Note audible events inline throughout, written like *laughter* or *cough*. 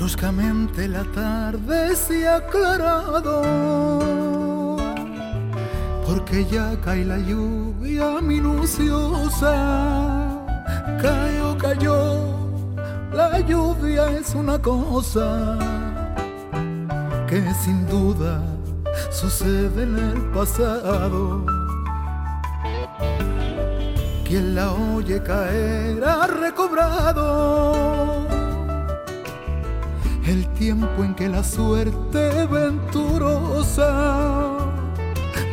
Bruscamente la tarde se ha aclarado, porque ya cae la lluvia minuciosa. Cayó, cayó, la lluvia es una cosa que sin duda sucede en el pasado. Quien la oye caer ha recobrado tiempo en que la suerte venturosa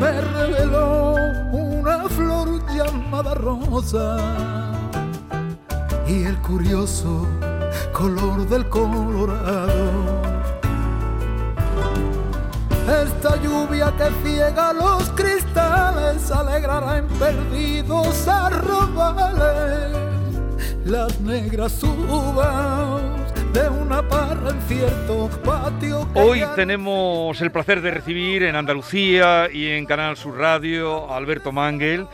me reveló una flor llamada rosa y el curioso color del colorado. Esta lluvia que ciega los cristales alegrará en perdidos arrobales las negras uvas de una parra en cierto patio. Hoy tenemos el placer de recibir en Andalucía y en Canal Sur Radio a Alberto Mangel,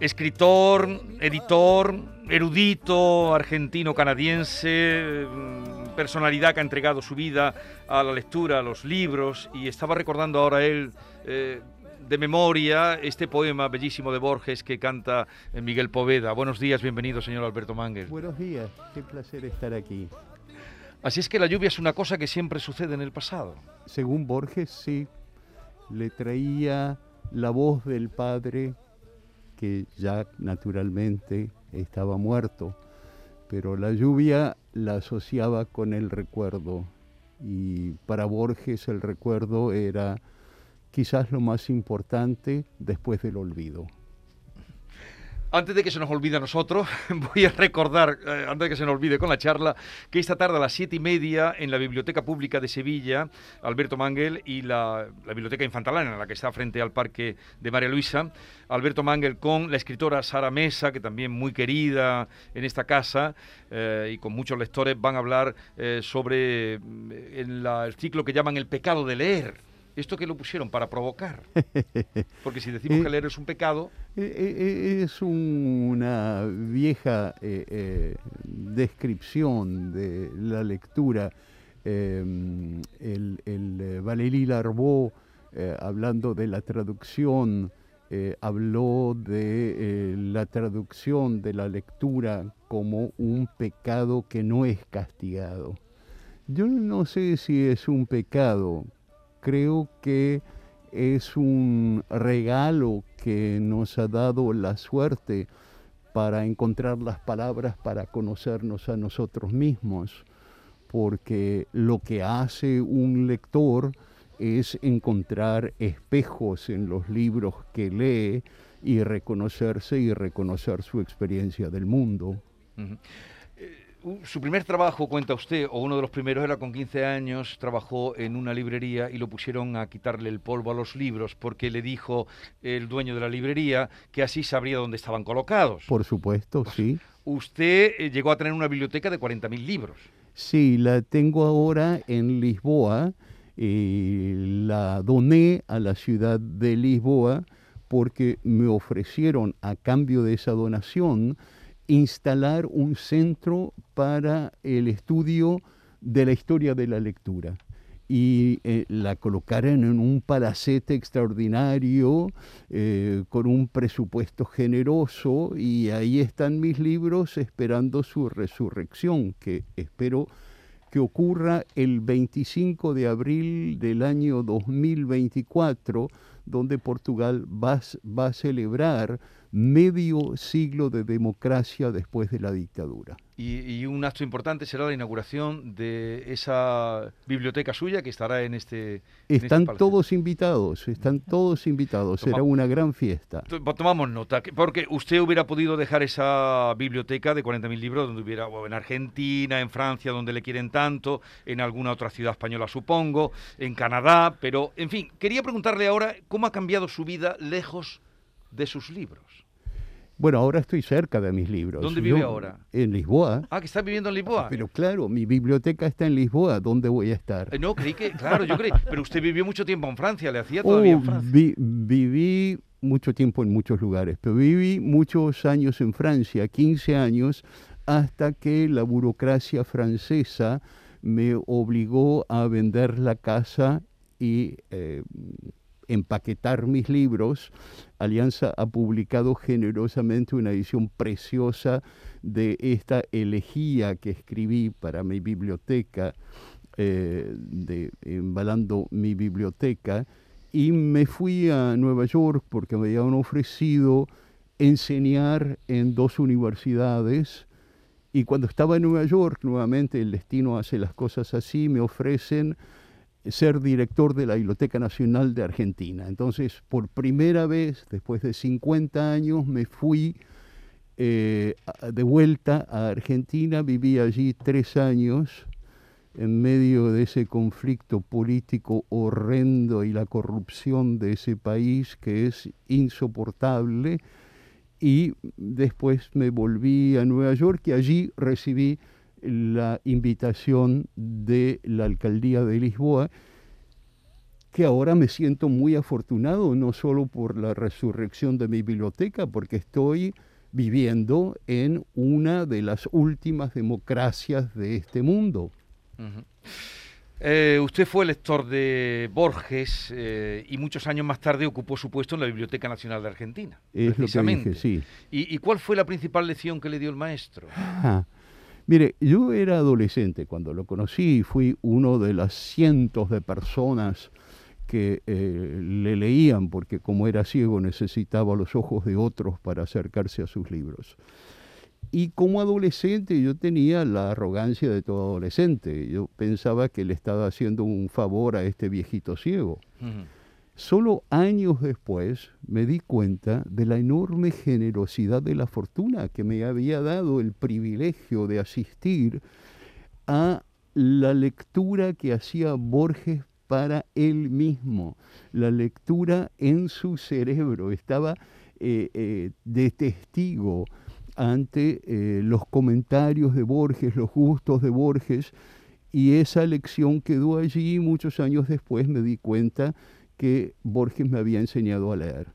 escritor, editor, erudito argentino-canadiense, mm, personalidad que ha entregado su vida a la lectura, a los libros, y estaba recordando ahora él eh, de memoria este poema bellísimo de Borges que canta Miguel Poveda. Buenos días, bienvenido, señor Alberto Mangel. Buenos días, qué placer estar aquí. Así es que la lluvia es una cosa que siempre sucede en el pasado. Según Borges, sí, le traía la voz del padre que ya naturalmente estaba muerto, pero la lluvia la asociaba con el recuerdo y para Borges el recuerdo era quizás lo más importante después del olvido. Antes de que se nos olvide a nosotros, *laughs* voy a recordar, eh, antes de que se nos olvide con la charla, que esta tarde a las siete y media en la Biblioteca Pública de Sevilla, Alberto Mangel y la, Biblioteca Infantalana, la que está frente al Parque de María Luisa, Alberto Mangel con la escritora Sara Mesa, que también muy querida en esta casa eh, y con muchos lectores, van a hablar eh, sobre el ciclo que llaman el pecado de leer ¿Esto que lo pusieron para provocar? *laughs* Porque si decimos que leer es un pecado... Eh, eh, eh, es una vieja descripción de la lectura. Em, el, el Valéry Larbeau, hablando de la traducción, habló de la traducción de la lectura como un pecado que no es castigado. Yo no sé si es un pecado, creo que es un regalo que nos ha dado la suerte para encontrar las palabras para conocernos a nosotros mismos, porque lo que hace un lector es encontrar espejos en los libros que lee y reconocerse y reconocer su experiencia del mundo su primer trabajo, cuenta usted, o uno de los primeros era con 15 años, trabajó en una librería y lo pusieron a quitarle el polvo a los libros porque le dijo el dueño de la librería que así sabría dónde estaban colocados. Por supuesto, pues, sí. Usted eh, llegó a tener una biblioteca de 40.000 libros. Sí, la tengo ahora en Lisboa. y la doné a la ciudad de Lisboa porque me ofrecieron a cambio de esa donación instalar un centro para el estudio de la historia de la lectura. Y eh, la colocaron en un palacete extraordinario eh, con un presupuesto generoso y ahí están mis libros esperando su resurrección, que espero que ocurra el 25 de abril del año 2024, donde Portugal va, va a celebrar medio siglo de democracia después de la dictadura. Y, un acto importante será la inauguración de esa biblioteca suya que estará en este. este están todos invitados, están todos invitados. Será una gran fiesta. Tomamos nota, porque usted hubiera podido dejar esa biblioteca de 40.000 libros donde hubiera, en Argentina, en Francia, donde le quieren tanto, en alguna otra ciudad española, supongo, en Canadá, pero, en fin, quería preguntarle ahora cómo ha cambiado su vida lejos de sus libros. Bueno, ahora estoy cerca de mis libros. ¿Dónde vive ahora? En Lisboa. Ah, que está viviendo en Lisboa. Pero claro, mi biblioteca está en Lisboa. ¿Dónde voy a estar? Eh, no, creí que, claro, yo creí. Pero usted vivió mucho tiempo en Francia, ¿le hacía todavía en oh, Francia? viví mucho tiempo en muchos lugares, pero viví muchos años en Francia, 15 años, hasta que la burocracia francesa me obligó a vender la casa y eh, empaquetar mis libros. Alianza ha publicado generosamente una edición preciosa de esta elegía que escribí para mi biblioteca, eh, Embalando mi biblioteca, y me fui a Nueva York porque me habían ofrecido enseñar en dos universidades. Y cuando estaba en Nueva York, nuevamente el destino hace las cosas así, me ofrecen ser director de la Biblioteca Nacional de Argentina. Entonces, por primera vez, después de 50 años, me fui eh, de vuelta a Argentina, viví allí tres años en medio de ese conflicto político horrendo y la corrupción de ese país que es insoportable. Y después me volví a Nueva York y allí recibí la invitación de la alcaldía de Lisboa, que ahora me siento muy afortunado, no solo por la resurrección de mi biblioteca, porque estoy viviendo en una de las últimas democracias de este mundo. Eh, usted fue lector de Borges eh, y muchos años más tarde ocupó su puesto en la Biblioteca Nacional de Argentina. Es precisamente. sí. ¿Y, cuál fue la principal lección que le dio el maestro? Mire, yo era adolescente cuando lo conocí y fui uno de las cientos de personas que eh, le leían, porque como era ciego necesitaba los ojos de otros para acercarse a sus libros. Y como adolescente yo tenía la arrogancia de todo adolescente. Yo pensaba que le estaba haciendo un favor a este viejito ciego. Solo años después me di cuenta de la enorme generosidad de la fortuna que me había dado el privilegio de asistir a la lectura que hacía Borges para él mismo, la lectura en su cerebro. Estaba eh, eh, de testigo ante eh, los comentarios de Borges, los gustos de Borges, y esa lección quedó allí muchos años después me di cuenta que Borges me había enseñado a leer.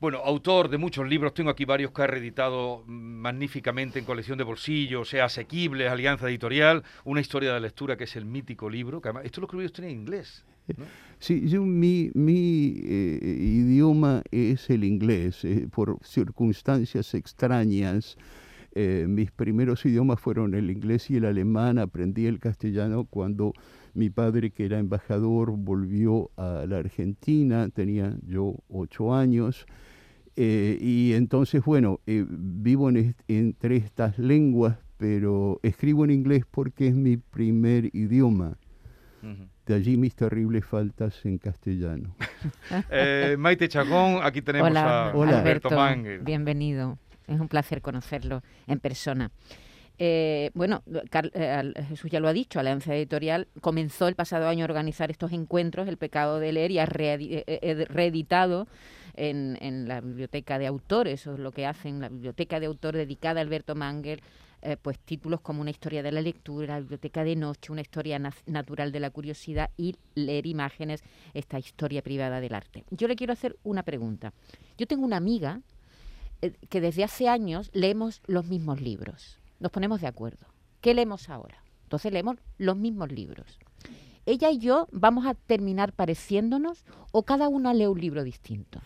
Bueno, autor de muchos libros, tengo aquí varios que ha reeditado magníficamente en colección de bolsillo, sea asequible, Alianza Editorial, una historia de lectura que es el mítico libro, que además, esto lo escribió usted en inglés. Sí, yo, mi, mi eh, idioma es el inglés, eh, por circunstancias extrañas. Eh, mis primeros idiomas fueron el inglés y el alemán, aprendí el castellano cuando mi padre, que era embajador, volvió a la Argentina, tenía yo ocho años. Eh, y entonces, bueno, eh, vivo entre estas lenguas, pero escribo en inglés porque es mi primer idioma. De allí mis terribles faltas en castellano. *laughs* Eh, Maite Chagón, aquí tenemos a Alberto, Alberto Bienvenido. Es un placer conocerlo en persona. Eh, bueno, eh, Jesús ya lo ha dicho, Alianza Editorial comenzó el pasado año a organizar estos encuentros, El pecado de leer, y ha eh, reeditado en, la biblioteca de autores, o lo que hacen, la biblioteca de autor dedicada a Alberto Mangel, pues títulos como Una historia de la lectura, la biblioteca de noche, Una historia natural de la curiosidad y Leer imágenes, esta historia privada del arte. Yo le quiero hacer una pregunta. Yo tengo una amiga que desde hace años leemos los mismos libros nos ponemos de acuerdo. ¿Qué leemos ahora? Entonces leemos los mismos libros. ¿Ella y yo vamos a terminar pareciéndonos o cada una lee un libro distinto?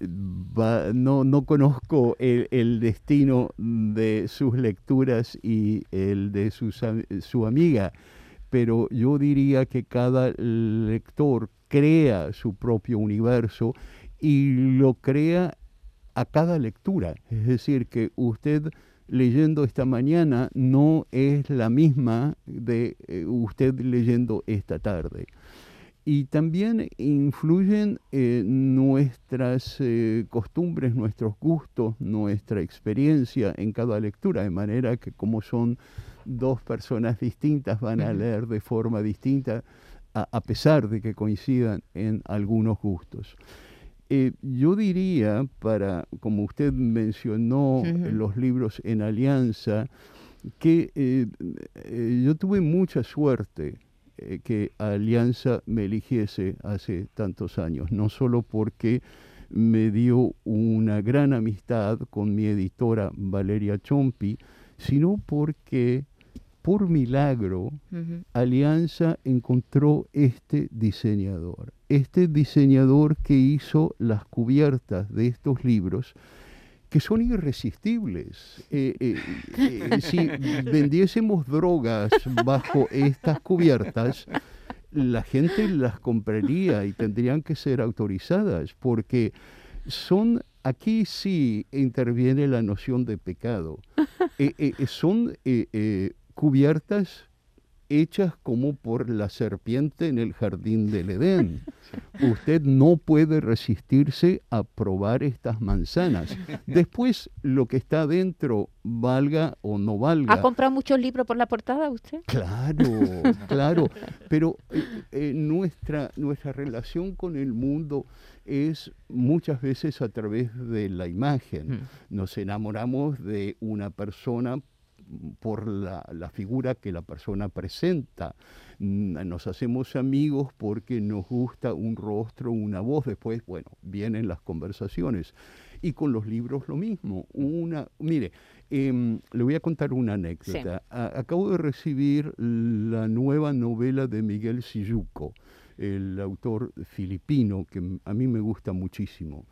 no, no conozco el, destino de sus lecturas y el de su amiga, pero yo diría que cada lector crea su propio universo y lo crea a cada lectura. Es decir, que usted leyendo esta mañana no es la misma de eh, usted leyendo esta tarde. Y también influyen eh, nuestras eh, costumbres, nuestros gustos, nuestra experiencia en cada lectura, de manera que como son dos personas distintas, van a leer de forma distinta, a pesar de que coincidan en algunos gustos. Eh, yo diría, para, como usted mencionó los libros en alianza, que eh, eh, yo tuve mucha suerte que Alianza me eligiese hace tantos años, no solo porque me dio una gran amistad con mi editora Valeria Chompi, sino porque por milagro. Alianza encontró este diseñador. Este diseñador que hizo las cubiertas de estos libros que son irresistibles. Eh, eh, eh, si *laughs* vendiésemos drogas bajo estas cubiertas, la gente las compraría y tendrían que ser autorizadas porque son, aquí sí interviene la noción de pecado. Son cubiertas hechas como por la serpiente en el jardín del Edén. *laughs* Usted no puede resistirse a probar estas manzanas. *laughs* Después, lo que está adentro, valga o no valga. ¿Ha comprado muchos libros por la portada usted? Claro, *laughs* claro, pero eh, eh, nuestra, nuestra relación con el mundo es muchas veces a través de la imagen. Mm. Nos enamoramos de una persona por la, la figura que la persona presenta. Mm, Nos hacemos amigos porque nos gusta un rostro, una voz. Después, bueno, vienen las conversaciones. Y con los libros lo mismo. Una, mire, em, le voy a contar una anécdota. A- acabo de recibir la nueva novela de Miguel Silluco, el autor filipino que a mí me gusta muchísimo.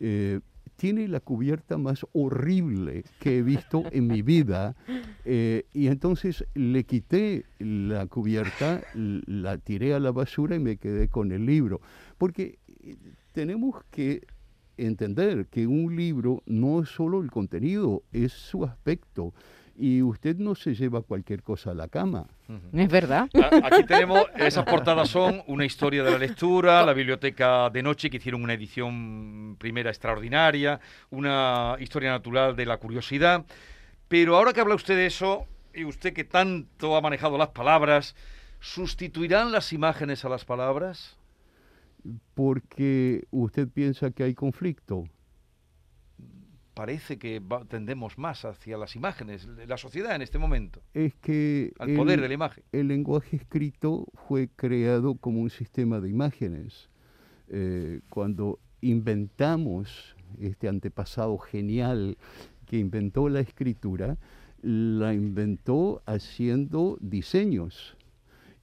Eh, tiene la cubierta más horrible que he visto en mi vida eh, y entonces le quité la cubierta, la tiré a la basura y me quedé con el libro. Porque eh, tenemos que entender que un libro no es solo el contenido, es su aspecto. Y usted no se lleva cualquier cosa a la cama. Es verdad. Aquí tenemos, esas portadas son una historia de la lectura, la biblioteca de noche que hicieron una edición primera extraordinaria, una historia natural de la curiosidad. Pero ahora que habla usted de eso, y usted que tanto ha manejado las palabras, ¿sustituirán las imágenes a las palabras? Porque usted piensa que hay conflicto. Parece que va- tendemos más hacia las imágenes, la sociedad en este momento, Es que al poder el- de la imagen. el lenguaje escrito fue creado como un sistema de imágenes. Eh, cuando inventamos este antepasado genial que inventó la escritura, la inventó haciendo diseños.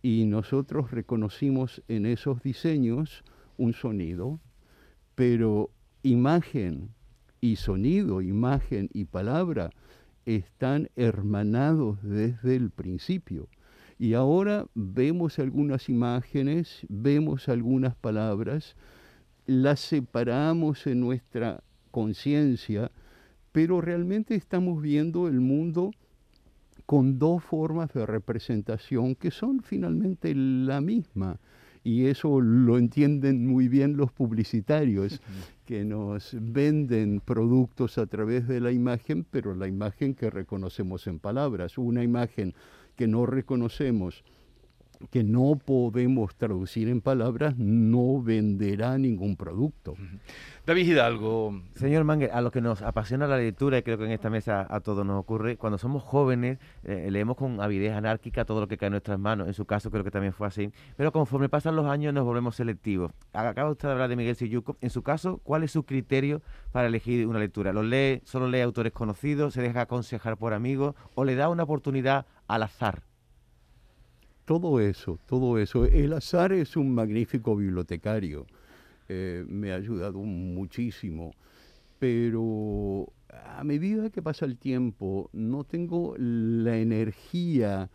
Y nosotros reconocimos en esos diseños un sonido, pero imagen y sonido, imagen y palabra están hermanados desde el principio. Y ahora vemos algunas imágenes, vemos algunas palabras, las separamos en nuestra conciencia, pero realmente estamos viendo el mundo con dos formas de representación que son finalmente la misma. Y eso lo entienden muy bien los publicitarios, que nos venden productos a través de la imagen, pero la imagen que reconocemos en palabras, una imagen que no reconocemos, que no podemos traducir en palabras, no venderá ningún producto. David Hidalgo, Señor Manger, a lo que nos apasiona la lectura, y creo que en esta mesa a todos nos ocurre, cuando somos jóvenes eh, leemos con avidez anárquica todo lo que cae en nuestras manos, en su caso creo que también fue así, pero conforme pasan los años nos volvemos selectivos. Acaba usted de hablar de Miguel Siyuco, en su caso, ¿cuál es su criterio para elegir una lectura? ¿Lo lee, solo lee autores conocidos, se deja aconsejar por amigos o le da una oportunidad al azar? Todo eso, todo eso. El azar es un magnífico bibliotecario. eh, me ha ayudado muchísimo. Pero a medida que pasa el tiempo, no tengo la energía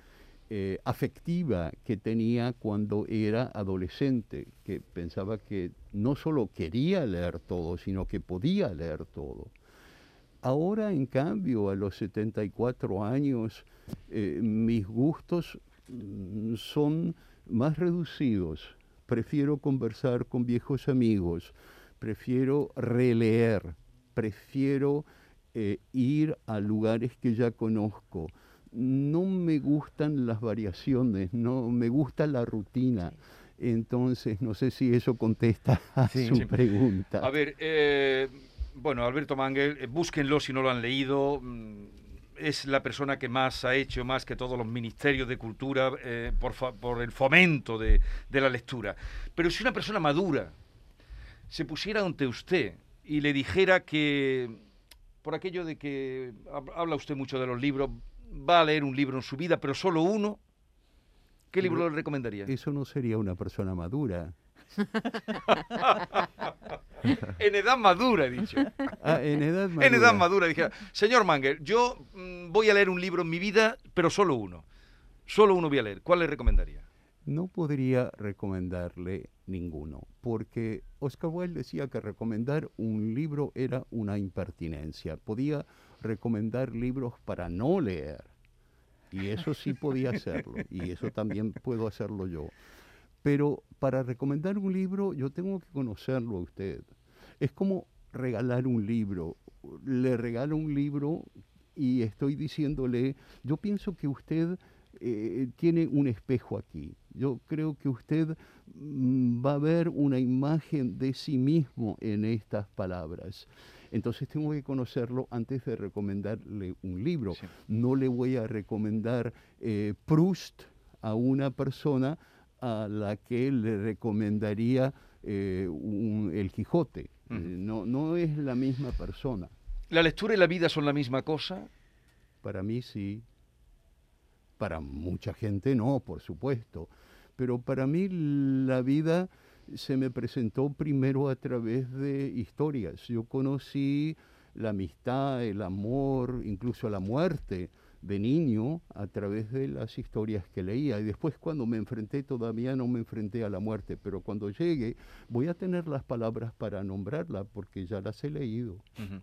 eh, afectiva que tenía cuando era adolescente, que pensaba que no solo quería leer todo, sino que podía leer todo. Ahora, en cambio, a los 74 años, eh, mis gustos son más reducidos. Prefiero conversar con viejos amigos, prefiero releer, prefiero eh, ir a lugares que ya conozco. No me gustan las variaciones, no me gusta la rutina. Entonces, no sé si eso contesta a Sí. su Sí. pregunta. A ver, eh, bueno, Alberto Mangel, eh, búsquenlo si no lo han leído. Es la persona que más ha hecho, más que todos los ministerios de cultura, eh, por, fa- por el fomento de, de la lectura. Pero si una persona madura se pusiera ante usted y le dijera que, por aquello de que hab- habla usted mucho de los libros, va a leer un libro en su vida, pero solo uno, ¿qué libro le recomendaría? Eso no sería una persona madura. *laughs* en edad madura, he dicho. Ah, en edad madura. En edad madura, dije, señor Manger, yo mm, voy a leer un libro en mi vida, pero solo uno. Solo uno voy a leer. ¿Cuál le recomendaría? No podría recomendarle ninguno, porque Oscar Wilde decía que recomendar un libro era una impertinencia. Podía recomendar libros para no leer, y eso sí podía hacerlo, y eso también puedo hacerlo yo. Pero para recomendar un libro yo tengo que conocerlo a usted. Es como regalar un libro. Le regalo un libro y estoy diciéndole, yo pienso que usted eh, tiene un espejo aquí. Yo creo que usted mm, va a ver una imagen de sí mismo en estas palabras. Entonces tengo que conocerlo antes de recomendarle un libro. Sí. No le voy a recomendar eh, Proust a una persona a la que le recomendaría eh, un- El Quijote. Eh, no, no es la misma persona. ¿La lectura y la vida son la misma cosa? Para mí sí. Para mucha gente no, por supuesto. Pero para mí la vida se me presentó primero a través de historias. Yo conocí la amistad, el amor, incluso la muerte de niño a través de las historias que leía. Y después cuando me enfrenté, todavía no me enfrenté a la muerte, pero cuando llegue voy a tener las palabras para nombrarla porque ya las he leído. Ujú.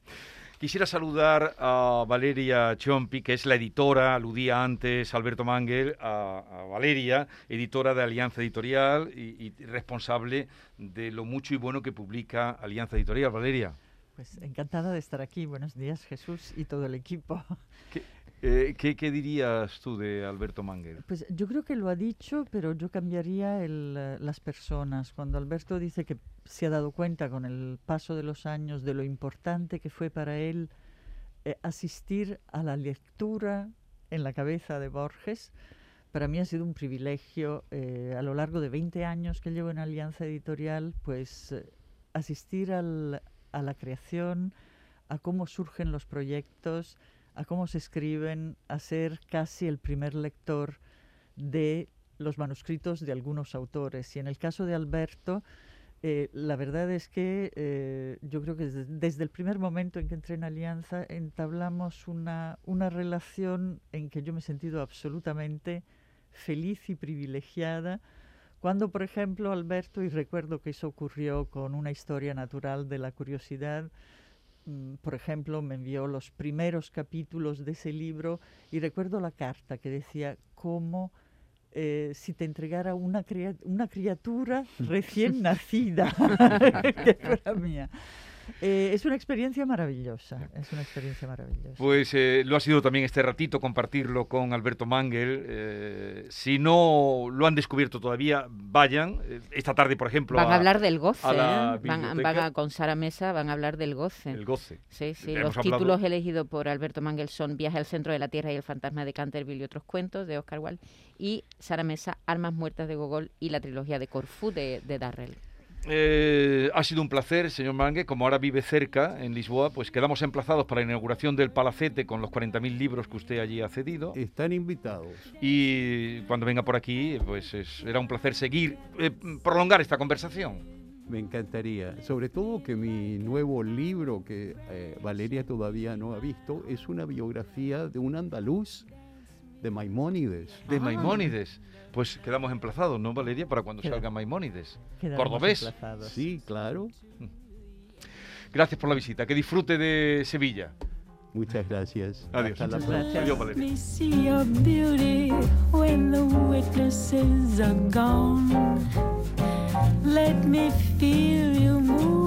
Quisiera saludar a Valeria Chompi, que es la editora, aludía antes Alberto Mangel, a, a Valeria, editora de Alianza Editorial y, y responsable de lo mucho y bueno que publica Alianza Editorial. Valeria, Pues encantada de estar aquí. Buenos días, Jesús y todo el equipo. ¿qué, eh, qué- qué dirías tú de Alberto Mangel? Pues yo creo que lo ha dicho, pero yo cambiaría el, eh, las personas. Cuando Alberto dice que se ha dado cuenta con el paso de los años de lo importante que fue para él eh, asistir a la lectura en la cabeza de Borges, para mí ha sido un privilegio eh, a lo largo de 20 años que llevo en Alianza Editorial, pues eh, asistir al- a la creación, a cómo surgen los proyectos, a cómo se escriben, a ser casi el primer lector de los manuscritos de algunos autores. Y en el caso de Alberto, eh, la verdad es que eh, yo creo que desde, desde el primer momento en que entré en Alianza entablamos una, una relación en que yo me he sentido absolutamente feliz y privilegiada. Cuando, por ejemplo, Alberto, y recuerdo que eso ocurrió con una historia natural de la curiosidad, por ejemplo, me envió los primeros capítulos de ese libro y recuerdo la carta que decía cómo eh, si te entregara una, una criatura *laughs* recién nacida, *laughs* *laughs* que fuera mía. Eh, es una experiencia maravillosa, es una experiencia maravillosa. Pues eh, lo ha sido también este ratito compartirlo con Alberto Mangel. Eh, si no lo han descubierto todavía, vayan. Eh, esta tarde, por ejemplo, Van a hablar del goce, a la ¿eh? van, van a, con Sara Mesa van a hablar del goce. el goce. Sí, sí, los hablado- títulos elegidos por Alberto Mangel son Viaje al centro de la Tierra y el fantasma de Canterville y otros cuentos de Oscar Wilde y Sara Mesa, Almas muertas de Gogol y la trilogía de Corfú de, de Darrell. Eh, ha sido un placer, señor Mangue. Como ahora vive cerca, en Lisboa, pues quedamos emplazados para la inauguración del Palacete con los 40.000 libros que usted allí ha cedido. Están invitados. Y cuando venga por aquí, pues es- será un placer seguir, eh, prolongar esta conversación. Me encantaría. Sobre todo que mi nuevo libro, que eh, Valeria todavía no ha visto, es una biografía de un andaluz, de Maimónides. De Maimónides. Pues quedamos emplazados, ¿no, Valeria? Para cuando Queda- salga Maimónides. Quedamos Cordobés. emplazados. Sí, claro. Gracias por la visita. Que disfrute de Sevilla. Muchas gracias. Adiós. Hasta la Muchas próxima. gracias. Adiós, Valeria. me see your beauty when the witnesses are gone. Let me feel you moving